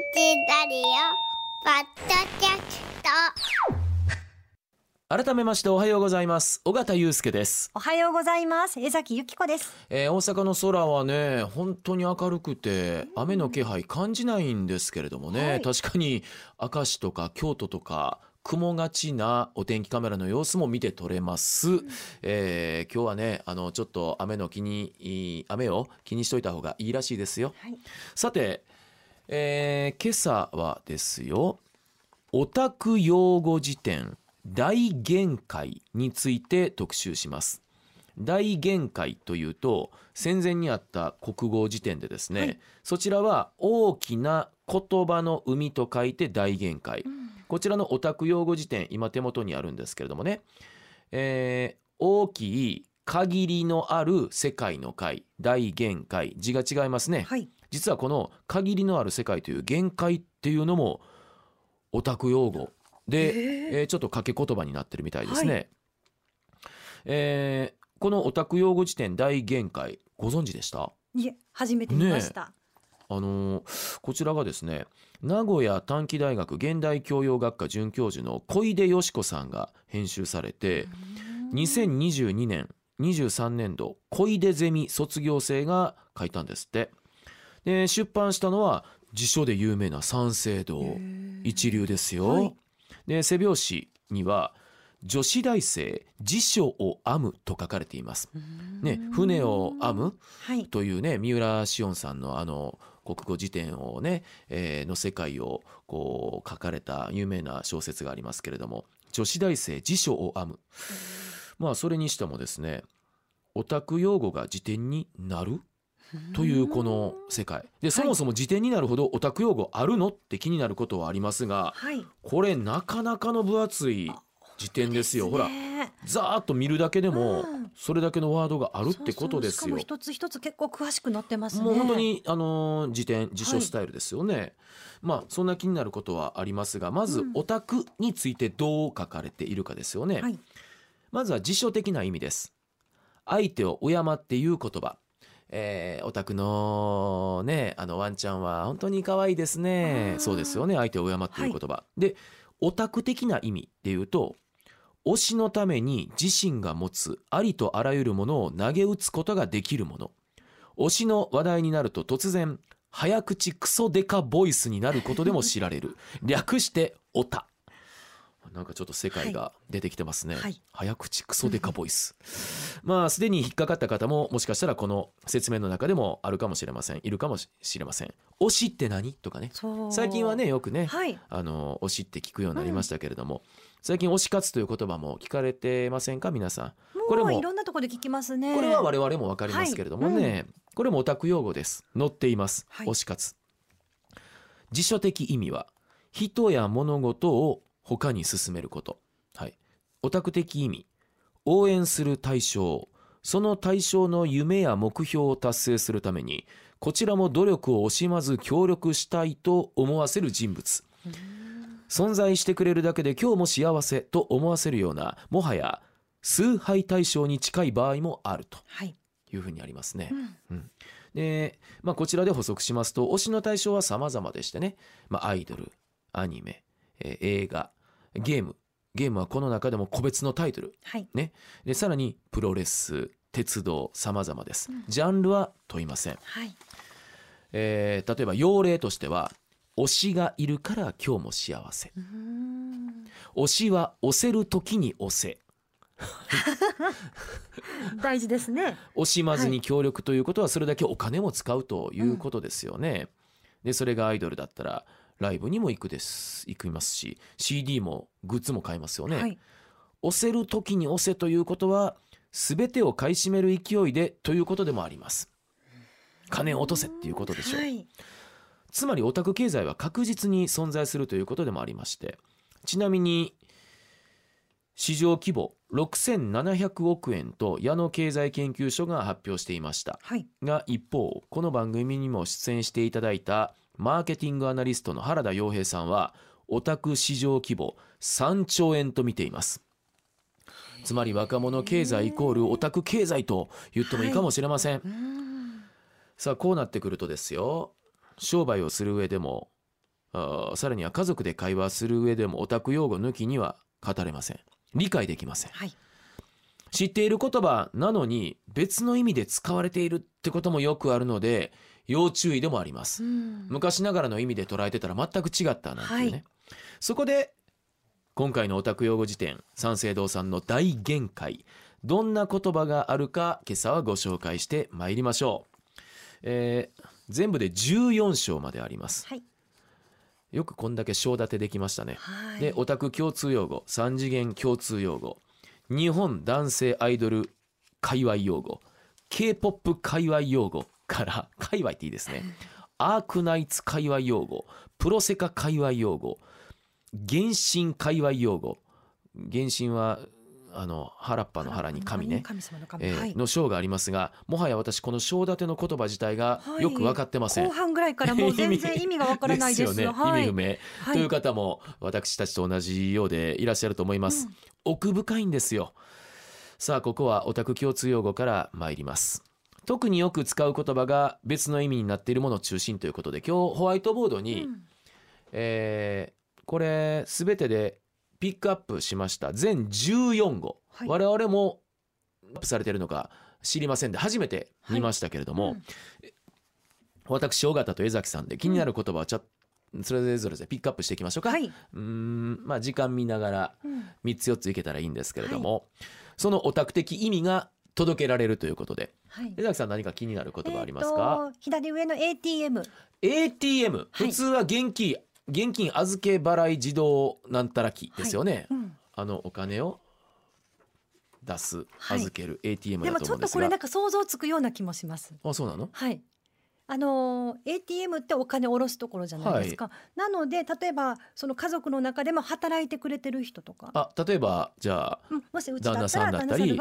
ラリオポッドキャスト。改めましておはようございます。尾形祐介です、おはようございます。江崎由紀子です。えー大阪の空はね本当に明るくて雨の気配感じないんですけれどもね、はい。確かに明石とか京都とか雲がちなお天気カメラの様子も見て取れます、えー今日はねあのちょっと雨の気にいい雨を気にしといた方がいいらしいですよ。はい。さて、えー今朝はですよオタク用語辞典大限界について特集します。大限界というと戦前にあった国語辞典でですね、はい。そちらは大きな言葉の海と書いて大限界。こちらのオタク用語辞典今手元にあるんですけれどもね、えー大きい限りのある世界の界大限界。字が違いますね、はい。実はこの限りのある世界という限界っていうのもオタク用語で、えーちょっと掛け言葉になってるみたいですね。はえーこのオタク用語辞典大限界ご存知でした？いえ、初めて見ました。あのーこちらがですね名古屋短期大学現代教養学科准教授の小出よし子さんが編集されて2022年23年度小出ゼミ卒業生が書いたんですってで出版したのは辞書で有名な三省堂。一流ですよ、はい。で背表紙には女子大生辞書を編むと書かれています。ね船を編むはい。というね三浦紫音さんのあの国語辞典をね、えーの世界をこう書かれた有名な小説がありますけれども女子大生辞書を編む。まあそれにしてもですねオタク用語が辞典になるというこの世界。でそもそも辞典になるほどオタク用語あるのって気になることはありますがはい。これなかなかの分厚い辞典ですよ。ほらね。ざーっと見るだけでもうん。それだけのワードがあるってことですよ。そうそうしかも一つ一つ結構詳しく載ってますね。もう本当。にあのー辞典辞書スタイルですよね、まあそんな気になることはありますがまずうん。オタクについてどう書かれているかですよね、はい。まずは辞書的な意味です。相手を敬って言う言葉えー、オタクのねあのワンちゃんは本当に可愛いですね。そうですよね。相手を敬って言う言葉、でオタク的な意味で言うと推しのために自身が持つありとあらゆるものを投げ打つことができるもの。推しの話題になると突然早口クソデカボイスになることでも知られる。略してオタなんかちょっと世界が出てきてますね、はい。早口クソデカボイス。まあすでに引っかかった方ももしかしたらこの説明の中でもあるかもしれません。いるかもしれません。推しって何？とかね。最近はね。よくね、はい。あの推しって聞くようになりましたけれども、最近推し活という言葉も聞かれてませんか？皆さん。これもいろんなところで聞きますね。これは我々も分かりますけれどもね、はい。これもオタク用語です。載っています、はい。推し活。辞書的意味は人や物事を他に進めること。はい。オタク的意味。応援する対象。その対象の夢や目標を達成するためにこちらも努力を惜しまず協力したいと思わせる人物。存在してくれるだけで今日も幸せと思わせるようなもはや崇拝対象に近い場合もあると。はい。いうふうにありますね。う。ん。で、まあ、こちらで補足しますと推しの対象は様々でしてね、まあ、アイドルアニメ、えー映画ゲーム。ゲームはこの中でも個別のタイトル。はい。でさらにプロレス鉄道様々です。ジャンルは問いません、はい。えー例えば用例としては推しがいるから今日も幸せ。推しは押せる時に押せ。大事ですね。惜しまずに協力ということはそれだけお金も使うということですよね。でそれがアイドルだったらライブにも行くです行きますし CD もグッズも買いますよね。はい。押せる時に押せということは全てを買い占める勢いでということでもあります。金を落とせっていうことでしょう。はい。つまりオタク経済は確実に存在するということでもありましてちなみに市場規模6700億円と矢野経済研究所が発表していましたはい。が一方この番組にも出演していただいたマーケティングアナリストの原田洋平さんはオタク市場規模3兆円と見ています。つまり若者経済イコールオタク経済と言ってもいいかもしれません、うーんさあこうなってくるとですよ。商売をする上でもあさらには家族で会話する上でもオタク用語抜きには語れません。理解できません。はい。知っている言葉なのに別の意味で使われているってこともよくあるので要注意でもあります。うん。昔ながらの意味で捉えてたら全く違ったなんていうね、はい。そこで今回のオタク用語辞典三省堂さんの大限界。どんな言葉があるか今朝はご紹介してまいりましょう、えー全部で14章まであります。はい。よくこんだけ章立てできましたね。はい。でオタク共通用語3次元共通用語日本男性アイドル界隈用語 k p o p 界隈用語から界隈っていいですね。アークナイツ界隈用語プロセカ界隈用語原神界隈用語。原神はあの原っぱの原に神ね神様の神。えーはい。の章がありますがもはや私この章立ての言葉自体がはい。よく分かってません、後半ぐらいからもう全然 意味がわからないです。よね、はい。意味不明、はい。という方も私たちと同じようでいらっしゃると思います、奥深いんですよ。さあここはオタク共通用語から参ります。特によく使う言葉が別の意味になっているものを中心ということで今日ホワイトボードに、うん。えーこれ全てでピックアップしました。全14語、はい。我々もアップされているのか知りませんで初めて見ましたけれども、うん。私尾形と江崎さんで気になる言葉をちゃそれぞれでピックアップしていきましょうか、はい。うーん。まあ時間見ながらうん。3つ4ついけたらいいんですけれども、そのオタク的意味が届けられるということで。はい。江。崎さん何か気になる言葉ありますえか、ーと左上の ATM。ATM はい。普通は現金現金預け払い自動なんたら機ですよね、うん。あのお金を出すはい。預ける ATM でだもちょっとこれと思うんですが、なんか想像つくような気もします。あそうなの？はい。あのー ATM ってお金を下ろすところじゃないですか。なので例えばその家族の中でも働いてくれてる人とか、あ例えばじゃあうんもしうちだったら旦那さんだったり。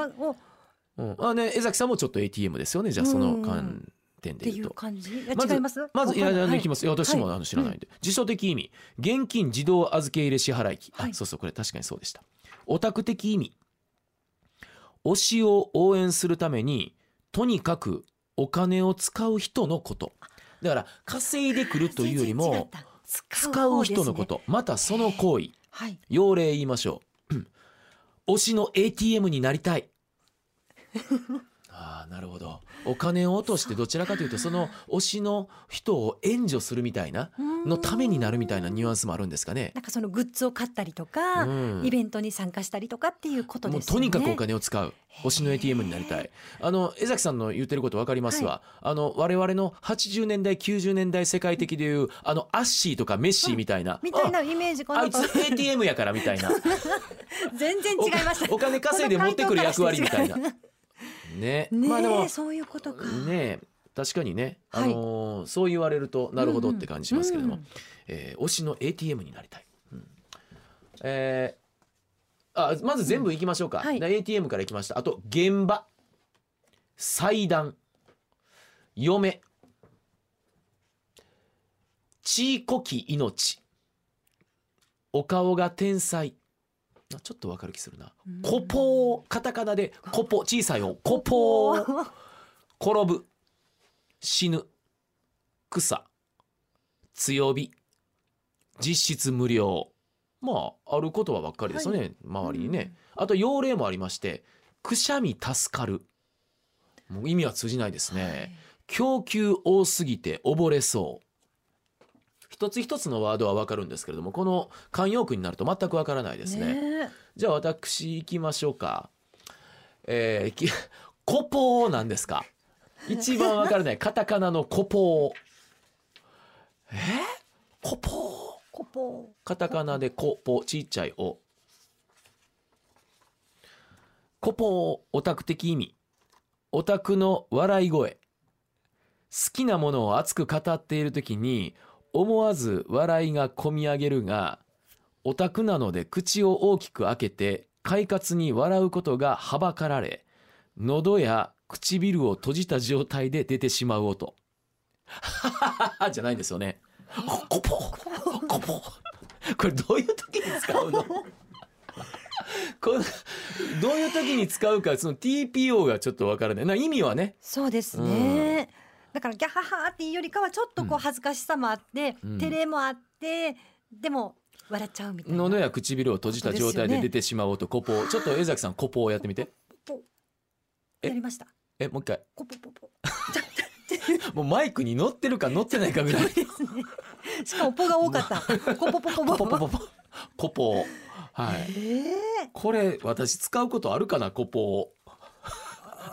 う。ん、あね江崎さんもちょっと ATM ですよね。じゃあその観点で言うと。感じ？いやまず違います？まずい。やいやはい。いきます。私もはい。あの知らないんで、辞書的意味。現金自動預け入れ支払い機、はい。あそうそうこれ確かにそうでした。オタク的意味。推しを応援するためにとにかくお金を使う人のこと。だから稼いでくるというよりも使う人のこ。と。またその行為。はい。要例言いましょう。推しの ATM になりたいああなるほど。お金を落としてどちらかというとその推しの人を援助するみたいなのためになるみたいなニュアンスもあるんですかね。なんかそのグッズを買ったりとか、うん。イベントに参加したりとかっていうことですよね。とにかくお金を使う推しの ATM になりたい。あの江崎さんの言ってること分かりますわ、あの我々の80年代90年代世界的でいうあのアッシーとかメッシーみたいな、みたいなイメージあいつ ATM やからみたいな。全然違いました。お金稼いで持ってくる役割みたいな。ね。ねえ、まあでもそういうことか。ね確かにね、あはい。のーそう言われるとなるほどって感じしますけれども、うんうんえー推しの ATM になりたい、うん。えーあまず全部いきましょうか、うん。はい。で ATM からいきました。あと現場。祭壇。嫁。ちいこき命。お顔が天才。あちょっとわかる気するな。うん。コポーカタカナでコポ小さいよコポー。転ぶ。死ぬ。草。強火。実質無料。まあある言葉ばっかりですよね、周りにね、あと用例もありましてくしゃみ助かる。もう意味は通じないですね、供給多すぎて溺れそう一つ一つのワードはわかるんですけれどもこの慣用句になると全くわからないですねねじゃあ私行きましょうか。えー、き コポーなんですか？一番わからない カタカナのコポー。え？ー、コポー。コポカタカナでコポちっちゃいお。コポーオタク的意味。オタクの笑い声。好きなものを熱く語っている時に思わず笑いがこみ上げるがオタクなので口を大きく開けて快活に笑うことがはばかられ喉や唇を閉じた状態で出てしまう音 じゃないんですよね。コポコポこれどういう時に使うの？このどういう時に使うかその TPO がちょっとわからない。な意味はね。そうですね。だからギャハハっていうよりかはちょっとこううん。恥ずかしさもあって、うん。照れもあってでも笑っちゃうみたいな。喉や唇を閉じた状態で出てしまおうとコポちょっと江崎さんコポをやってみて。やりました。えもう一回。コポポポ。もうマイクに乗ってるか乗ってないかぐらい。しかもポが多かった。コポポコポ。コポポポポ。コポはい。ええこれ私使うことあるかな？コポを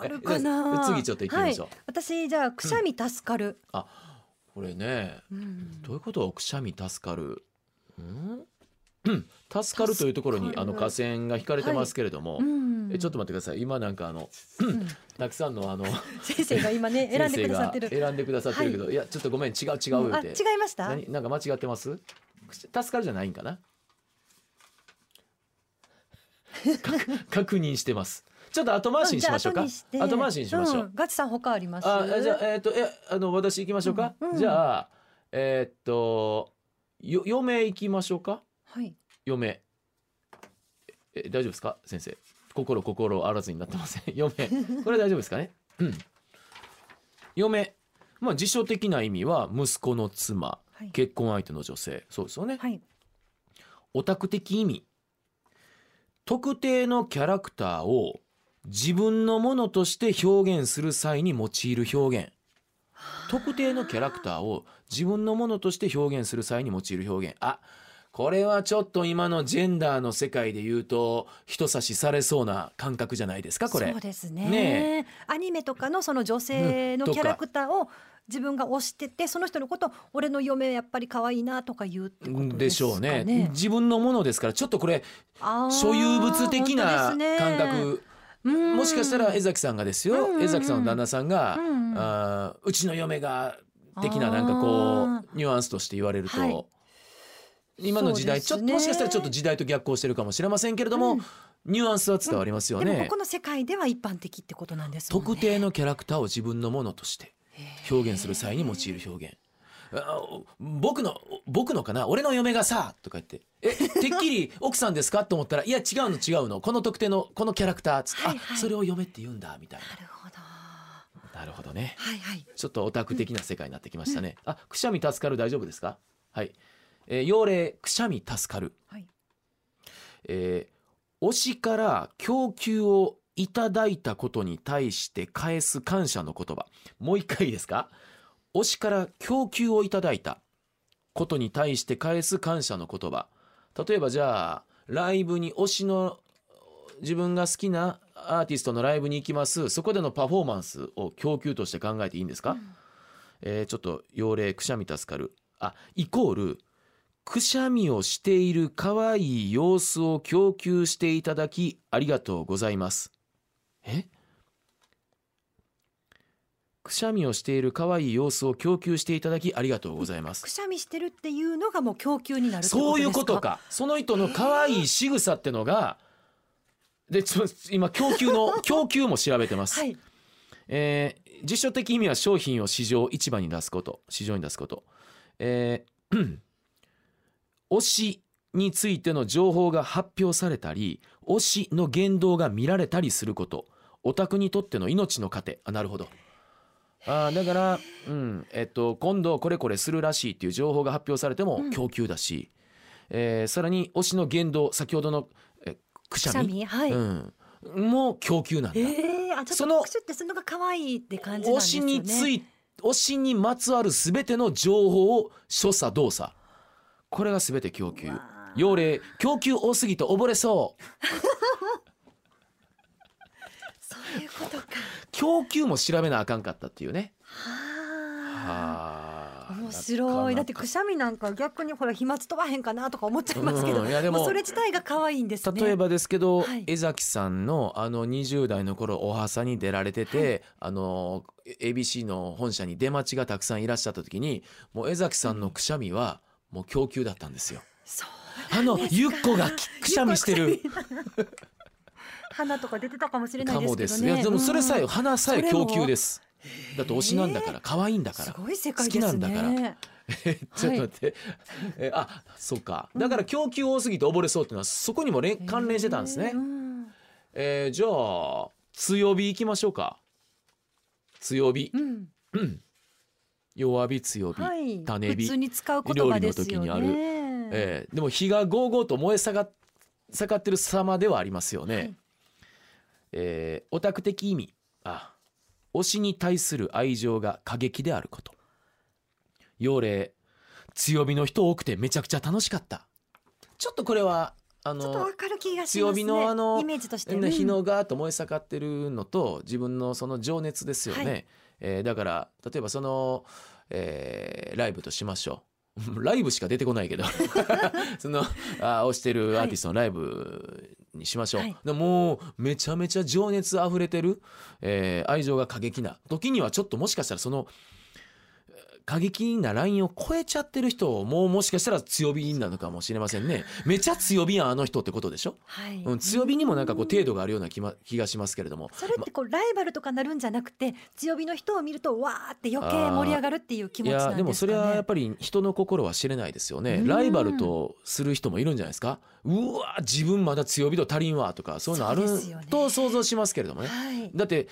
あるかな。次ちょっと行ってみましょう。はい、私じゃあくしゃみ助かる。これね。うん。どういうこと？くしゃみ助かる。んうん。助かるというところにあの河川が引かれてますけれども、うん。えちょっと待ってください。今なんかあのうん たくさんのあの先生が今ね選んでくださってる。選んでくださってるけど、い、やちょっとごめん違う違う言うん。あうて、違いました？何なんか間違ってます？助かるじゃないんかな？か確認してますちょっと後回しにしましょうか、んじゃあ後回しにしましょう、んガチさん他あります？あじゃあえっ、とえあの私行きましょうか、うんうん。じゃあえっ、とよ嫁行きましょうか？はい。嫁え大丈夫ですか？先生。心心あらずになってません。嫁これ大丈夫ですかね？うん。嫁まあ辞書的な意味は息子の妻。はい。結婚相手の女性。そうですよね。はい。オタク的意味。特定のキャラクターを自分のものとして表現する際に用いる表現。特定のキャラクターを自分のものとして表現する際に用いる表現。あこれはちょっと今のジェンダーの世界で言うと人差しされそうな感覚じゃないですかこれ。そうですね。ねアニメとかのその女性のうんキャラクターを自分が推しててその人のこと俺の嫁やっぱり可愛いなとか言うってことでですかしょうね。ね。自分のものですからちょっとこれ所有物的な感覚うんもしかしたら江崎さんがですよ、うんうんうん。江崎さんの旦那さんが、うんうん。あーうちの嫁が的ななんかこうニュアンスとして言われると、はい。今の時代、ちょっともしかしたらちょっと時代と逆行してるかもしれませんけれども、うん。ニュアンスは伝わりますよね。でもこ。この世界では一般的ってことなんですね。特定のキャラクターを自分のものとして表現する際に用いる表現。あ僕の僕のかな？俺の嫁がさとか言って「えてっきり奥さんですか?」と思ったら「いや違うの違うのこの特定のこのキャラクター」つって「はいはいあそれを嫁って言うんだ」みたいなるほど。な。なるほどね。はいはい。ちょっとオタク的な世界になってきましたね。あ、くしゃみ助かる大丈夫ですか？はい。えー、用例くしゃみ助かる。はい。えー、推しから供給をいただいたことに対して返す感謝の言葉。もう一回いいですか？推しから供給をいただいたことに対して返す感謝の言葉。例えばじゃあライブに推しの自分が好きなアーティストのライブに行きます。そこでのパフォーマンスを供給として考えていいんですか？えーちょっと用例くしゃみ助かるあイコールくしゃみをしている可愛い様子を供給していただきありがとうございますえ？くしゃみをしている可愛い様子を供給していただきありがとうございます。くしゃみしてるっていうのがもう供給になる。そういうこと。か。その人の可愛い仕草ってのがでちょ今供給の 供給も調べてます、はい。えー辞書的意味は商品を市場市場に出すこと。市場に出すこと、えー 推しについての情報が発表されたり推しの言動が見られたりすること。オタクにとっての命の糧。あなるほどあーだから、うんえっと、今度これこれするらしいっていう情報が発表されてもうん。供給だし、えーさらに推しの言動先ほどの、えーくしくしゃゃみみはい。うん、もう供給なんだ。ええあちょっとその拍手ってするのが可愛いって感じなん推しですよね。につい推しにまつわるすべての情報を所作動作。これがすべて供給。要例供給多すぎて溺れそうそういうことか。供給も調べなあかんかったっていうね。はあ。はあ。面白い。だってくしゃみなんか逆にほら飛沫飛ばへんかなとか思っちゃいますけど、うんいやでもそれ自体が可愛いんですね。例えばですけど、はい。江崎さんのあの20代の頃おはさに出られてて、あの ABC の本社に出待ちがたくさんいらっしゃった時にもう江崎さんのくしゃみはもう供給だったんですよ。そうあのゆっこがきくしゃみしてる鼻とか出てたかもしれないですけどね。ですいやでもそれさえ、うん花さえ供給です。だって推しなんだから可愛いんだから。好きなんだから。ちょっと待って、えあそうか。だから供給多すぎて溺れそうっていうのはそこにもれ関連してたんですね、うんえーじゃあ強火いきましょうか。強火。うん。うん。弱火強火、はい、種火。普通に使う言葉ですよ料理の時にね。えーでも火がゴーゴーと燃え盛っ盛ってる様ではありますよね。はいえーオタク的意味。あ推しに対する愛情が過激であること。要例強火の人多くてめちゃくちゃ楽しかった。ちょっとこれはあの。強火のあのイメージとして。ね火うんのガーッと燃え盛ってるのと自分のその情熱ですよね、はい。えーだから例えばその、えーライブとしましょう。ライブしか出てこないけど。そのあ推してるアーティストのライブにしましょう、はい。でもうめちゃめちゃ情熱あふれてる、えー愛情が過激な時にはちょっともしかしたらそのえー過激なラインを超えちゃってる人ももしかしたら強火なのかもしれませんね。めちゃ強火やんあの人ってことでしょ？はい。うん、強火にもなんかこう程度があるような気,、ま、気がしますけれども。それってこうライバルとかなるんじゃなくて強火の人を見るとわーって余計盛り上がるっていう気い持ちなんですかね。やでもそれはやっぱり人の心は知れないですよね。うん。ライバルとする人もいるんじゃないですか？うわ自分まだ強火度足りんわとかそういうのあると想像しますけれどもね。はい。だって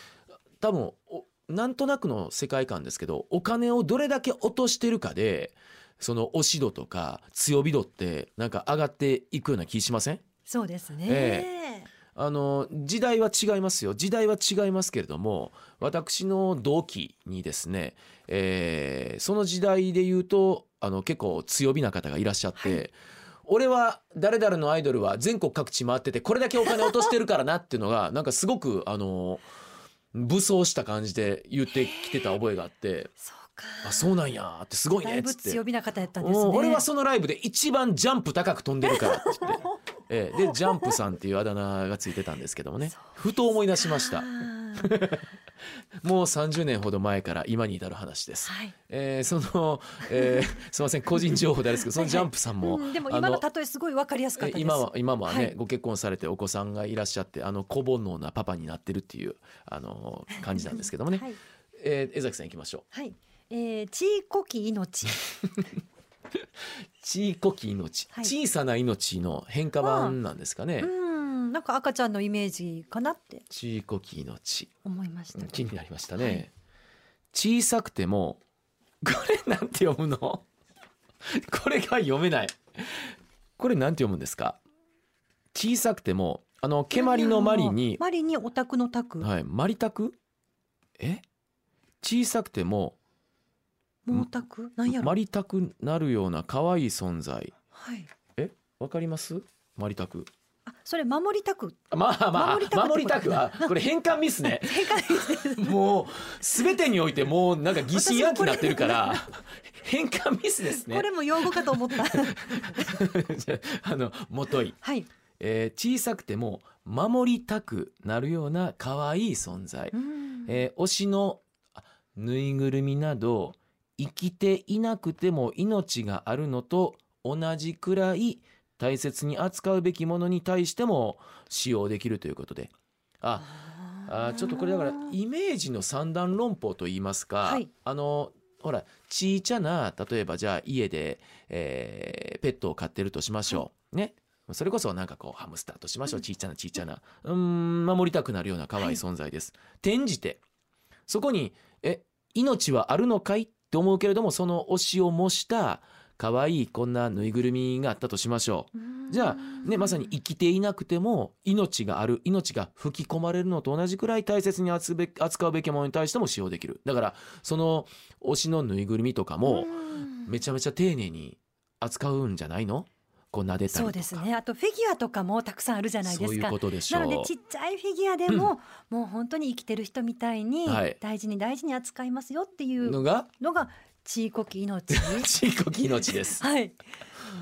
多分おなんとなくの世界観ですけどお金をどれだけ落としてるかでその押し度とか強火度ってなんか上がっていくような気しません？そうですね。えあの時代は違いますよ。時代は違いますけれども私の同期にですね、えーその時代で言うとあの結構強火な方がいらっしゃって、はい。俺は誰々のアイドルは全国各地回っててこれだけお金落としてるからなっていうのがなんかすごくあの武装した感じで言ってきてた覚えがあってそうか。「あそうなんや」ってすごいねっつって。強火な方やったんですね。うん俺はそのライブで一番ジャンプ高く飛んでるからって言って、ええでジャンプさんっていうあだ名がついてたんですけどもねふと思い出しましたもう30年ほど前から今に至る話です、はい。えーその、えーすいません個人情報であれですけどそのジャンプさんも、うんでもあ今の例えすごいわかりやすかったです。今は今はね、はいご結婚されてお子さんがいらっしゃってあの小煩悩なパパになってるっていうあの感じなんですけどもね、はい。えー江崎さん行きましょうはい。えー、ちいこき命。ちいこき命、はい小さな命の変化版なんですかね、うん、なんか赤ちゃんのイメージかなって。ちいこき命思いました。気になりましたね、はい。小さくてもこれなんて読むの？これが読めない。これなんて読むんですか？小さくてもあの蹴鞠のマリにマリにオタクのタク。はいマリタクえ？小さくてももうタク。なんやろ？マリタクなるような可愛い存在。はい。わかります？マリタクあ、それ守りたく。まあまあ守りたく守りたくは これ変換ミスね正解です。もう全てにおいてもうなんか疑心暗鬼になってるから変換ミスですねこれも用語かと思った。ああのもとい、はい。えー小さくても守りたくなるような可愛い存在、うんえー推しのあぬいぐるみなど生きていなくても命があるのと同じくらい大切に扱うべきものに対しても使用できるということで。ああー。ちょっとこれだからイメージの三段論法といいますか、はい。あのほらちいちゃな例えばじゃあ家で、えーペットを飼ってるとしましょう、ね。それこそなんかこうハムスターとしましょう、ちいちゃなちいちゃな。うーん守りたくなるような可愛い存在です、転じてそこにえ命はあるのかい？って思うけれどもその推しを模した可愛いこんなぬいぐるみがあったとしましょう。じゃあねまさに生きていなくても命がある命が吹き込まれるのと同じくらい大切に扱うべきものに対しても使用できる。だからその推しのぬいぐるみとかもうん。めちゃめちゃ丁寧に扱うんじゃないの？こう撫でたりとか。そうですね。あとフィギュアとかもたくさんあるじゃないですか。なのでちっちゃいフィギュアでも、もう本当に生きてる人みたいにはい。大事に大事に扱いますよっていうのがのがちいこき命。ち？いこき命ですはい。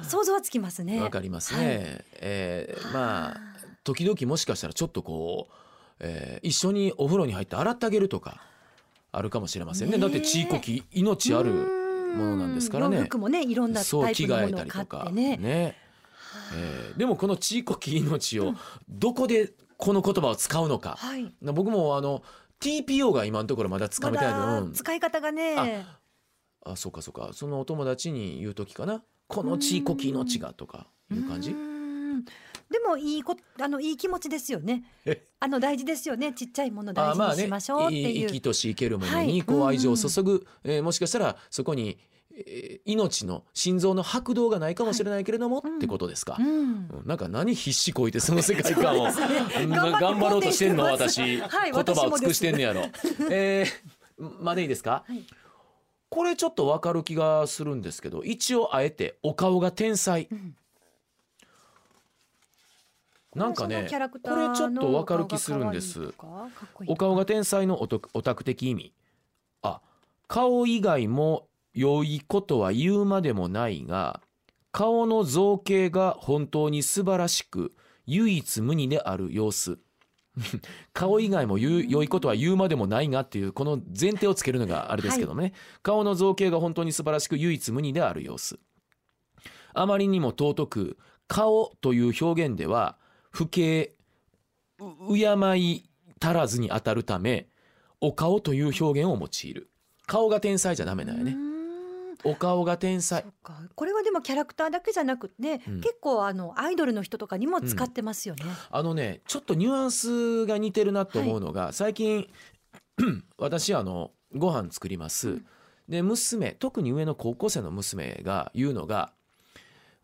想像はつきますね。わかりますね、はいえーまあ時々もしかしたらちょっとこう、えー一緒にお風呂に入って洗ってあげるとかあるかもしれませんねねえだってちいこき命あるものなんですからね洋服もねいろんなタイプのものを買ったりとかてね。えーでもこのちいこき命をどこでこの言葉を使うのか、はい。な僕もあの TPO が今のところまだつかめてないま使い方がね。あそうかそうか。そのお友達に言う時かな。このちいこき命がとかいう感じ？でもいいこあのいい気持ちですよね。え？あの大事ですよね。ちっちゃいもの大あまあね事にしましょうっていう。生きとし生けるものはい。にこう愛情を注ぐ、えーもしかしたらそこに、えー命の心臓の拍動がないかもしれないけれども、うん。ってことですか。うん。うんなんか何必死こいてその世界観を、ね。うん頑張ろうとしてんの私、はい言葉を尽くしてんねやろ。えー、までいいですか、はいこれちょっとわかる気がするんですけど一応あえてお顔が天才。うん。なんかねこれちょっとのわかる気するんです。お顔が天才のオタク的意味。あ顔以外も良いことは言うまでもないが顔の造形が本当に素晴らしく唯一無二である様子 顔以外も言う良いことは言うまでもないがっていうこの前提をつけるのがあれですけどね、顔の造形が本当に素晴らしく唯一無二である様子。あまりにも尊く顔という表現では不敬う敬い足らずに当たるためお顔という表現を用いる。顔が天才じゃダメだよねお顔が天才。これはでもキャラクターだけじゃなくて、うん。結構あのアイドルの人とかにも使ってますよね。あのねちょっとニュアンスが似てるなと思うのが、最近 私あのご飯作ります、うん。で娘特に上の高校生の娘が言うのが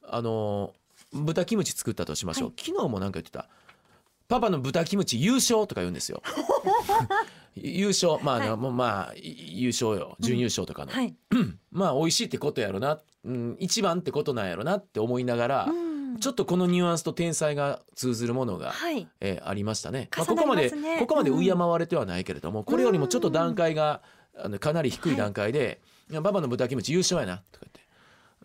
あの豚キムチ作ったとしましょう、は昨日もなんか言ってた「パパの豚キムチ優勝」とか言うんですよ。優勝まあ、はい。もうまあい優勝よ。準優勝とかの、はい。まあ美味しいってことやろな、うん、一番ってことなんやろな。って思いながら、うん。ちょっとこのニュアンスと天才が通ずるものが、はい。えーありましたね。まあ、重なりここまでここまでうん敬われてはないけれども、これよりもちょっと段階があのかなり低い段階で「い。やパパの豚キムチ優勝やな」とか言って。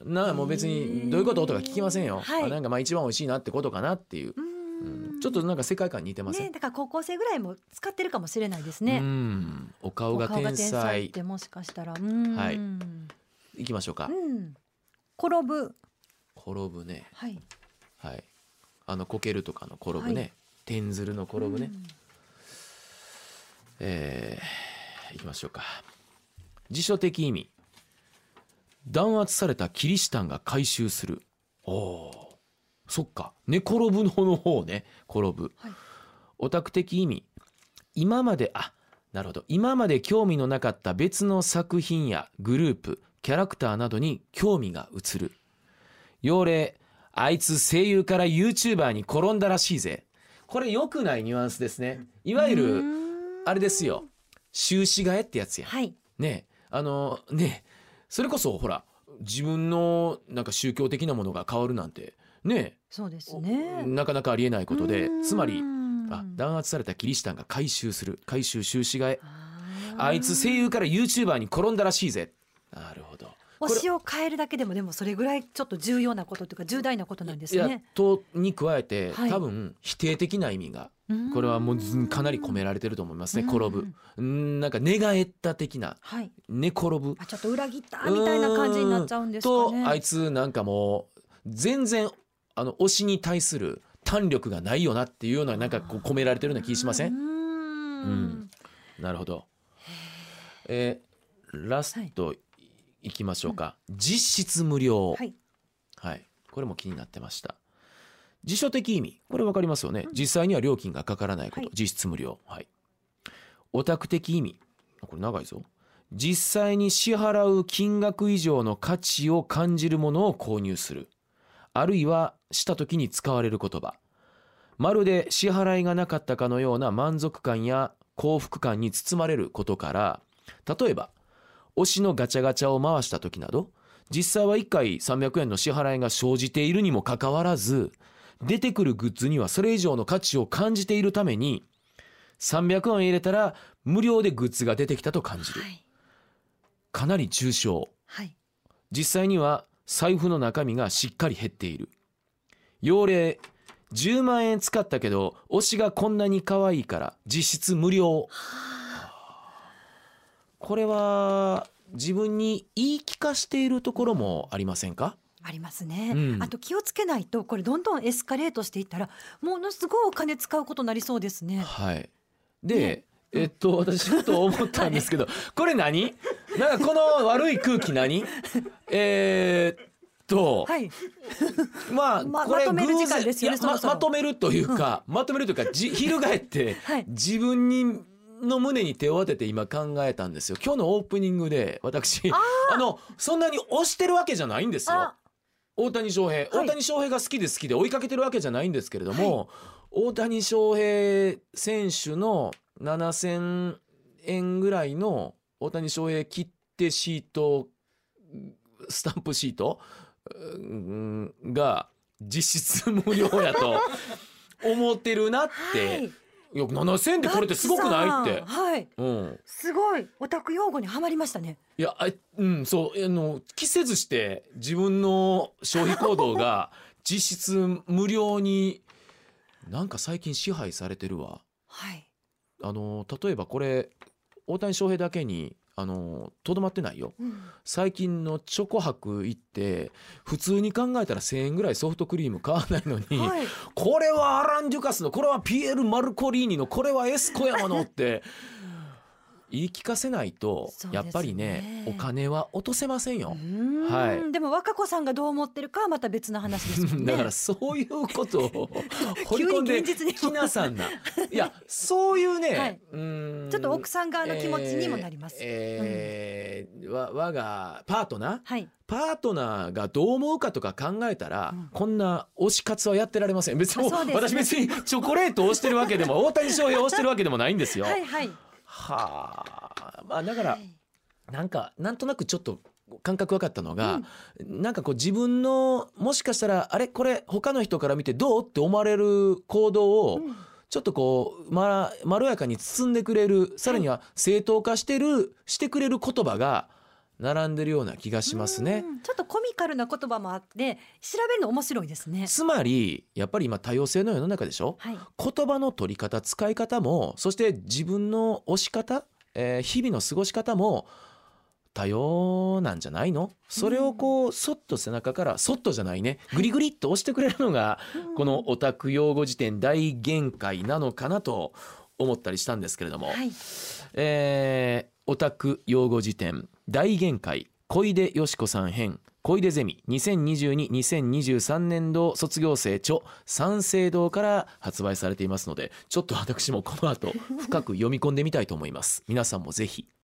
なあもう別にどういうこと？とか聞きませんよ、はい。あなんかまあ一番美味しいなってことかなっていう、ううん。んちょっとなんか世界観似てません、ねだから高校生ぐらいも使ってるかもしれないですうね。ん。お顔が天才。ってもしかしたら。うん。はい。いきましょうか、うん。転ぶ。転ぶね。はい。はい。あのこけるとかの転ぶね、はい。天鶴の転ぶね、うん。えーいきましょうか。辞書的意味。弾圧されたキリシタンが回収する。おおーそっか。寝転ぶのの方ね。転ぶ、はい。オタク的意味。今まであなるほど。今まで興味のなかった別の作品やグループキャラクターなどに興味が移る。要例あいつ声優から YouTuber に転んだらしいぜ。これ良くないニュアンスですね。いわゆうるん。あれですよ。終始替えってやつやはい。ね。えあのね。えそれこそほら自分のなんか宗教的なものが変わるなんてね。そうですえね。なかなかありえないことでうん。つまりあ弾圧されたキリシタンが回収する回収終始替え。あいつ声優から YouTuber に転んだらしいぜ。なるほど。推しを変えるだけでもでもそれぐらいちょっと重要なことというか重大なことなんですね。とに加えて、はい。多分否定的な意味がこれはもうずかなり込められてると思いますね転ぶ。うんなんか寝返った的なはい。寝転ぶ。あちょっと裏切ったみたいな感じになっちゃうんですかね。とあいつなんかもう全然あの推しに対する胆力がないよなっていうようななんかこう込められてるような気しません？うん。ん。なるほど。えーラストいきましょうか、実質無料。はい。はい、これも気になってました。辞書的意味。これわかりますよね、実際には料金がかからないこと、はい。実質無料。はい。オタク的意味。これ長いぞ。実際に支払う金額以上の価値を感じるものを購入するあるいはした時に使われる言葉まるで支払いがなかったかのような満足感や幸福感に包まれることから例えば推しのガチャガチャを回した時など実際は1回300円の支払いが生じているにもかかわらず出てくるグッズにはそれ以上の価値を感じているために300円入れたら無料でグッズが出てきたと感じるはい。かなり抽象はい。実際には財布の中身がしっかり減っている。要例10万円使ったけど推しがこんなに可愛いから実質無料。これは自分に言い聞かしているところもありませんか？ありますね、うん。あと気をつけないとこれどんどんエスカレートしていったらものすごいお金使うことになりそうですね。はい。で、ねえっと私ちょっと思ったんですけど、これ何？なんかこの悪い空気何？えーと、はい。まあ、まこれまとめる時間偶然まそろそろまとめるというか、まとめるというかじ 翻ってはい。自分にの胸に手を当てて今考えたんですよ。今日のオープニングで私あのそんなに推してるわけじゃないんですよ。あ。大谷翔平、大谷翔平が好きで好きで追いかけてるわけじゃないんですけれども、大谷翔平選手の7000円ぐらいの大谷翔平切手シートスタンプシートうんが実質無料やと 思ってるなって、はいい、や7000円でこれってすごくない？って。はい。うん、すごいオタク用語にはまりましたね。いやあうんそうあの着せずして自分の消費行動が 実質無料になんか最近支配されてるわはい。あの例えばこれ大谷翔平だけにあのとどまってないようん最近のチョコ博行って普通に考えたら1,000円ぐらいソフトクリーム買わないのに、はい。これはアラン・デュカスのこれはピエール・マルコリーニのこれはエスコヤマのって言い聞かせないと、やっぱりねお金は落とせませんよはいでも和歌子さんがどう思ってるかはまた別の話ですね。だからそういうことを 掘り込んで急に現実にきなさんな。いやそういうね、はいうーんちょっと奥さん側の気持ちにもなります。えーえーわ我がパートナー？はい。パートナーがどう思うかとか考えたら、うんこんな推し活はやってられません別に、ね私別にチョコレートを推してるわけでも大谷翔平を推してるわけでもないんですよ。はいはい。はあ。まあだから、はい。なんかなんとなくちょっと感覚分かったのが、なんかこう自分のもしかしたらあれこれ他の人から見てどうって思われる行動を、うん。ちょっとこうままろやかに包んでくれるさらには正当化してるしてくれる言葉が並んでるような気がしますね。うん。ちょっとコミカルな言葉もあって調べるの面白いですね。つまりやっぱり今多様性の世の中でしょ？はい。言葉の取り方使い方もそして自分の推し方、えー日々の過ごし方も多様なんじゃないの？それをこうそっと背中からそっとじゃないね。グリグリっと押してくれるのがこのオタク用語辞典大限界なのかなと思ったりしたんですけれども、はい。えーオタク用語辞典大限界小出よし子さん編小出ゼミ2022-2023年度卒業生著三省堂から発売されていますのでちょっと私もこの後深く読み込んでみたいと思います。皆さんもぜひ